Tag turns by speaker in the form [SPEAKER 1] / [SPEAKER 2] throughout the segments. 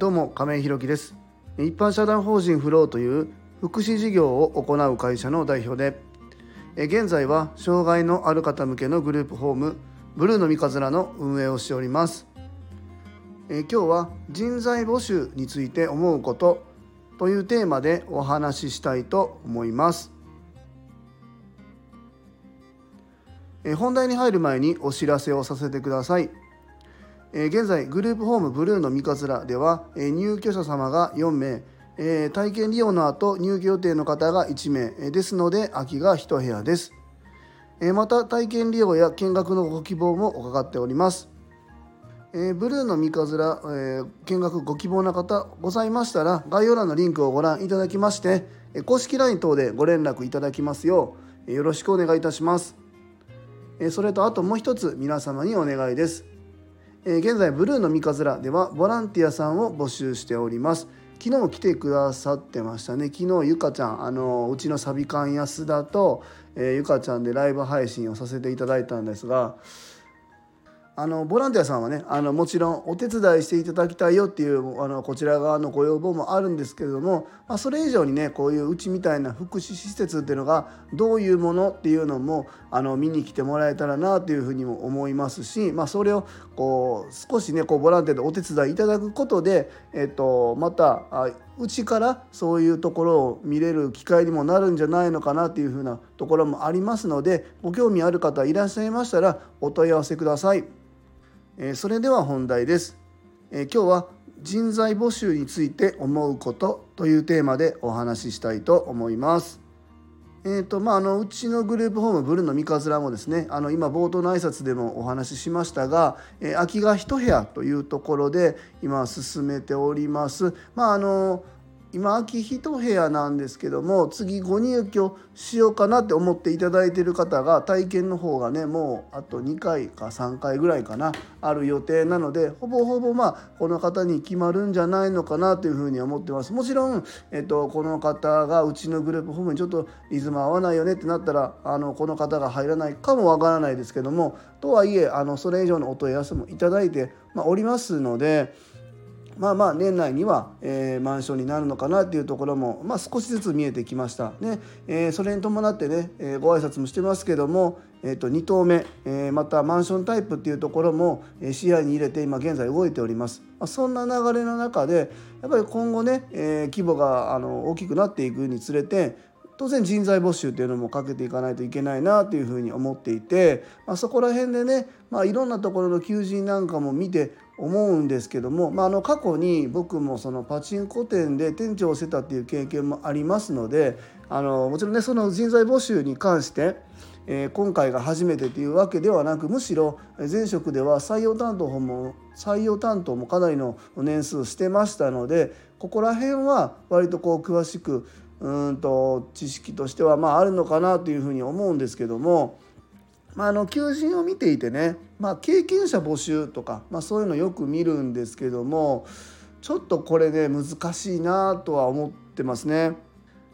[SPEAKER 1] どうも亀井弘樹です。一般社団法人フローという福祉事業を行う会社の代表で現在は障害のある方向けのグループホームブルーの三日面の運営をしております。今日は人材募集について思うことというテーマでお話ししたいと思います。本題に入る前にお知らせをさせてください。現在グループホームブルーの三日面では入居者様が4名体験利用の後入居予定の方が1名ですので空きが1部屋です。また体験利用や見学のご希望も伺っております。え、ブルーの三日面、え、見学ご希望の方ございましたら概要欄のリンクをご覧いただきまして、え公式 LINE 等でご連絡いただきますよう、よろしくお願いいたします、えそれとあともう一つ皆様にお願いです、え現在ブルーの三日面ではボランティアさんを募集しております。昨日来てくださってましたね。昨日ゆかちゃんあのうちのサビ館安田と、えゆかちゃんでライブ配信をさせていただいたんですがあのボランティアさんはねあのもちろんお手伝いしていただきたいよっていうあのこちら側のご要望もあるんですけれども、まあ、それ以上にねこういううちみたいな福祉施設っていうのがどういうものっていうのもあの見に来てもらえたらなというふうにも思いますし、まあ、それをこう少しねこうボランティアでお手伝いいただくことで、えっと、またうちからそういうところを見れる機会にもなるんじゃないのかなっていうふうなところもありますのでご興味ある方いらっしゃいましたらお問い合わせください。えそれでは本題です、え今日は人材募集について思うことというテーマでお話ししたいと思います。えーとまあ、あのうちのグループホームブルーの三日面もですねあの今冒頭の挨拶でもお話ししましたが、えー、空きが1部屋というところで今進めております。まああの今秋一部屋なんですけども次ご入居しようかなって思っていただいてる方が体験の方がねもうあと2回か3回ぐらいかなある予定なのでほぼほぼまあこの方に決まるんじゃないのかなというふうに思ってますもちろん、えっと、この方がうちのグループホームにちょっとリズム合わないよねってなったらあのこの方が入らないかもわからないですけどもとはいえあのそれ以上のお問い合わせもいただいて、まあ、おりますので。まあまあ年内には、えー、マンションになるのかなっていうところも、まあ、少しずつ見えてきました。ね、えー、それに伴ってね、えー、ご挨拶もしてますけども、えー、と2棟目、えー、またマンションタイプっていうところもえ視野に入れて今現在動いております、まあ、そんな流れの中でやっぱり今後ね、えー、規模があの大きくなっていくにつれて当然人材募集っていうのもかけていかないといけないなというふうに思っていて、まあ、そこら辺でね、まあ、いろんなところの求人なんかも見て思うんですけども、まあ、あの過去に僕もそのパチンコ店で店長をしてたっていう経験もありますのであのもちろんねその人材募集に関してえー、今回が初めてというわけではなくむしろ前職では採用担当も採用担当もかなりの年数してましたのでここら辺は割とこう詳しくうんと知識としてはまああるのかなというふうに思うんですけども、まあ、あの求人を見ていてね、まあ、経験者募集とか、まあ、そういうのよく見るんですけどもちょっとこれね難しいなとは思ってますね。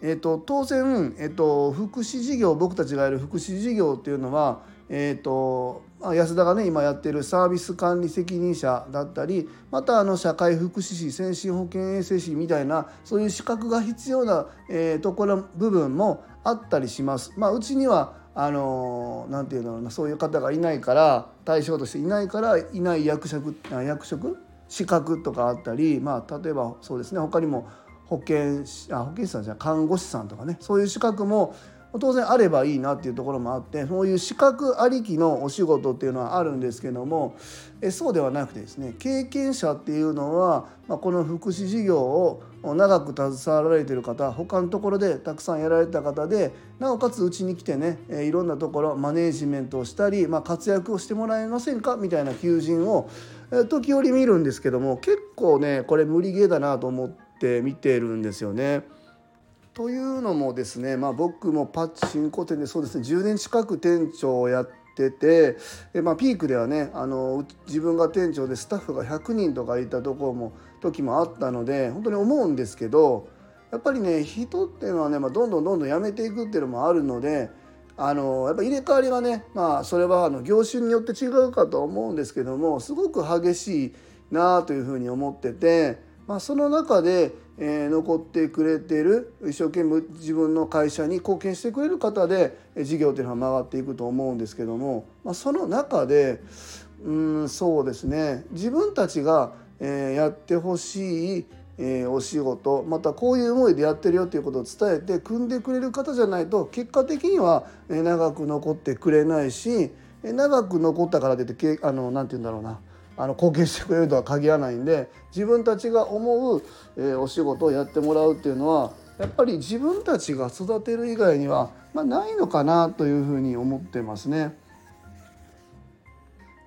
[SPEAKER 1] えーと、当然、えーと、福祉事業僕たちがやる福祉事業っていうのは、えーと安田がね今やってるサービス管理責任者だったりまたあの社会福祉士先進保健衛生士みたいなそういう資格が必要な、えー、ところ部分もあったりします。まあ、うちにはあのなんていうのそういう方がいないから対象としていないからいない役職役職資格とかあったり、まあ、例えばそうですね他にも保健あ保健師さんじゃ看護師さんとかねそういう資格も当然あればいいなっていうところもあってそういう資格ありきのお仕事っていうのはあるんですけどもえそうではなくてですね経験者っていうのは、まあ、この福祉事業を長く携わられてる方他のところでたくさんやられた方でなおかつうちに来てねいろんなところマネージメントをしたり、まあ、活躍をしてもらえませんか？みたいな求人を時折見るんですけども結構ねこれ無理ゲーだなと思って見てるんですよね。というのもですね、まあ、僕もパッチンコ店でそうですね10年近く店長をやっててで、まあ、ピークではねあの自分が店長でスタッフが100人とかいたとこも時もあったので本当に思うんですけどやっぱりね人っていうのはね、まあ、どんどんどんどん辞めていくっていうのもあるので。あのやっぱ入れ替わりがねまあそれはあの業種によって違うかと思うんですけどもすごく激しいなというふうに思っててまあ、その中で、えー、残ってくれてる一生懸命自分の会社に貢献してくれる方で事業っていうのは回っていくと思うんですけども、まあ、その中でうんそうですね。自分たちが、えー、やってほしいえー、お仕事またこういう思いでやってるよっていうことを伝えて組んでくれる方じゃないと結果的には長く残ってくれないし長く残ったからといってあのなんて言うんだろうな。あの貢献してくれるとは限らないんで自分たちが思う、えー、お仕事をやってもらうっていうのはやっぱり自分たちが育てる以外には、まあ、ないのかなというふうに思ってますね。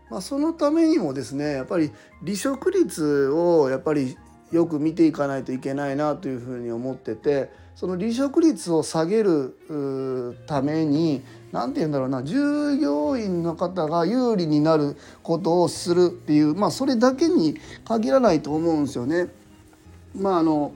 [SPEAKER 1] まあ、そのためにもですねやっぱり離職率をやっぱりよく見ていかないといけないなというふうに思っててその離職率を下げるために何て言うんだろうな従業員の方が有利になることをするっていうまあそれだけに限らないと思うんですよね。まああの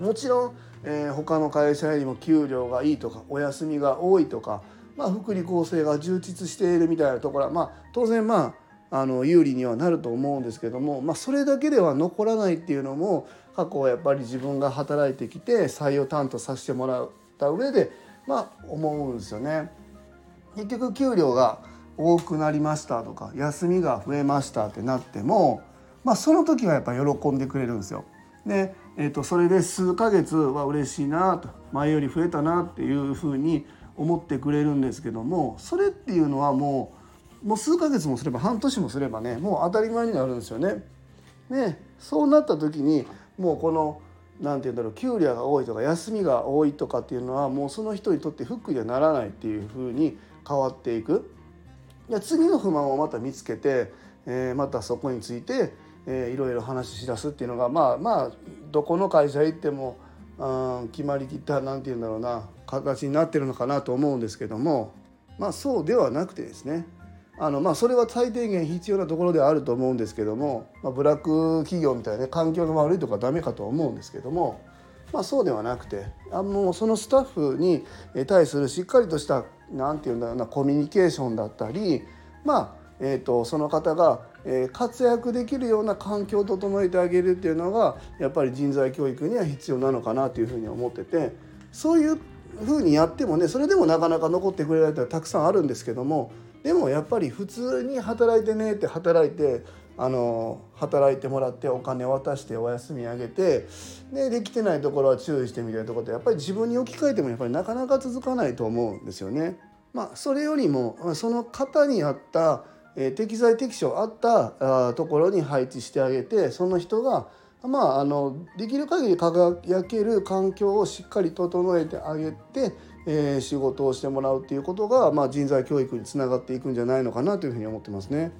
[SPEAKER 1] もちろん、えー、他の会社よりも給料がいいとかお休みが多いとか、まあ、福利厚生が充実しているみたいなところは、まあ、当然まああの有利にはなると思うんですけども、まあ、それだけでは残らないっていうのも過去はやっぱり自分が働いてきて採用担当させてもらった上でまあ思うんですよね。結局給料が多くなりましたとか休みが増えましたってなっても、まあ、その時はやっぱ喜んでくれるんですよ。で、えー、とそれで数ヶ月は嬉しいなと前より増えたなっていうふうに思ってくれるんですけどもそれっていうのはもうもう数ヶ月もすれば半年もすればねもう当たり前になるんですよね。ねそうなった時にもうこの何て言うんだろう給料が多いとか休みが多いとかっていうのはもうその人にとってフックにはならないっていうふうに変わっていく。いや次の不満をまた見つけて、えー、またそこについて、えー、いろいろ話し出すっていうのがまあまあどこの会社行っても、うん、決まりきった何て言うんだろうな形になってるのかなと思うんですけどもまあそうではなくてですねあのまあそれは最低限必要なところではあると思うんですけども、まあ、ブラック企業みたいな、ね、環境が悪いとかダメかと思うんですけども、まあ、そうではなくてあもうそのスタッフに対するしっかりとした何て言うんだろうなコミュニケーションだったりまあえーと、その方が、えー、活躍できるような環境を整えてあげるっていうのがやっぱり人材教育には必要なのかなというふうに思っててそういうふうにやってもねそれでもなかなか残ってくれる人はたくさんあるんですけどもでもやっぱり普通に働いてねって働いてあの働いてもらってお金を渡してお休みあげてでできてないところは注意してみたいなところってやっぱり自分に置き換えてもやっぱりなかなか続かないと思うんですよね。まあ、それよりもその方に合った、適材適所あったところに配置してあげてその人がまあ、あのできる限り輝ける環境をしっかり整えてあげてえー、仕事をしてもらうっていうことが、まあ、人材教育につながっていくんじゃないのかなというふうに思ってますね。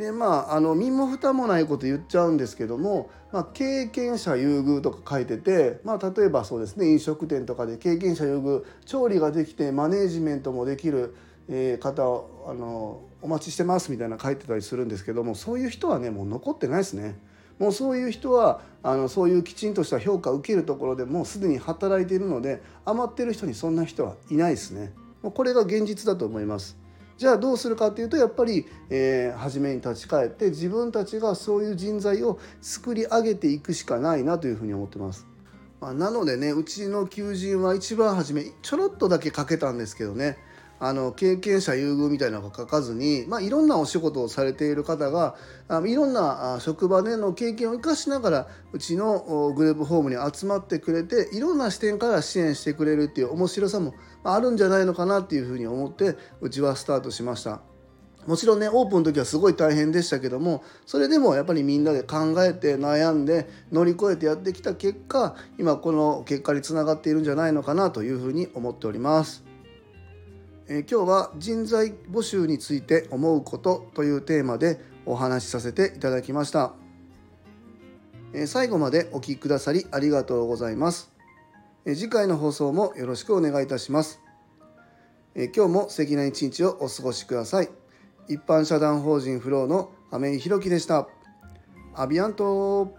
[SPEAKER 1] でまああの身も蓋もないこと言っちゃうんですけども、まあ、経験者優遇とか書いてて、まあ、例えばそうですね飲食店とかで経験者優遇調理ができてマネージメントもできる、え、方をあのお待ちしてますみたいな書いてたりするんですけどもそういう人はねもう残ってないですね。もうそういう人はあのそういうきちんとした評価を受けるところでもうすでに働いているので余ってる人にそんな人はいないですね。これが現実だと思います。じゃあどうするかっていうとやっぱり、えー、初めに立ち返って自分たちがそういう人材を作り上げていくしかないなというふうに思ってます。まあ、なのでねうちの求人は一番初めちょろっとだけかけたんですけどねあの経験者優遇みたいなのが書かずに、まあ、いろんなお仕事をされている方があいろんな職場での経験を生かしながらうちのグループホームに集まってくれていろんな視点から支援してくれるっていう面白さもあるんじゃないのかなっていうふうに思ってうちはスタートしました。もちろんねオープンの時はすごい大変でしたけどもそれでもやっぱりみんなで考えて悩んで乗り越えてやってきた結果今この結果につながっているんじゃないのかなというふうに思っております。え今日は人材募集について思うことというテーマでお話しさせていただきました、え最後までお聴きくださりありがとうございます、え次回の放送もよろしくお願いいたします、え今日も素敵な一日をお過ごしください。一般社団法人フローの亀井宏樹でした。アビアント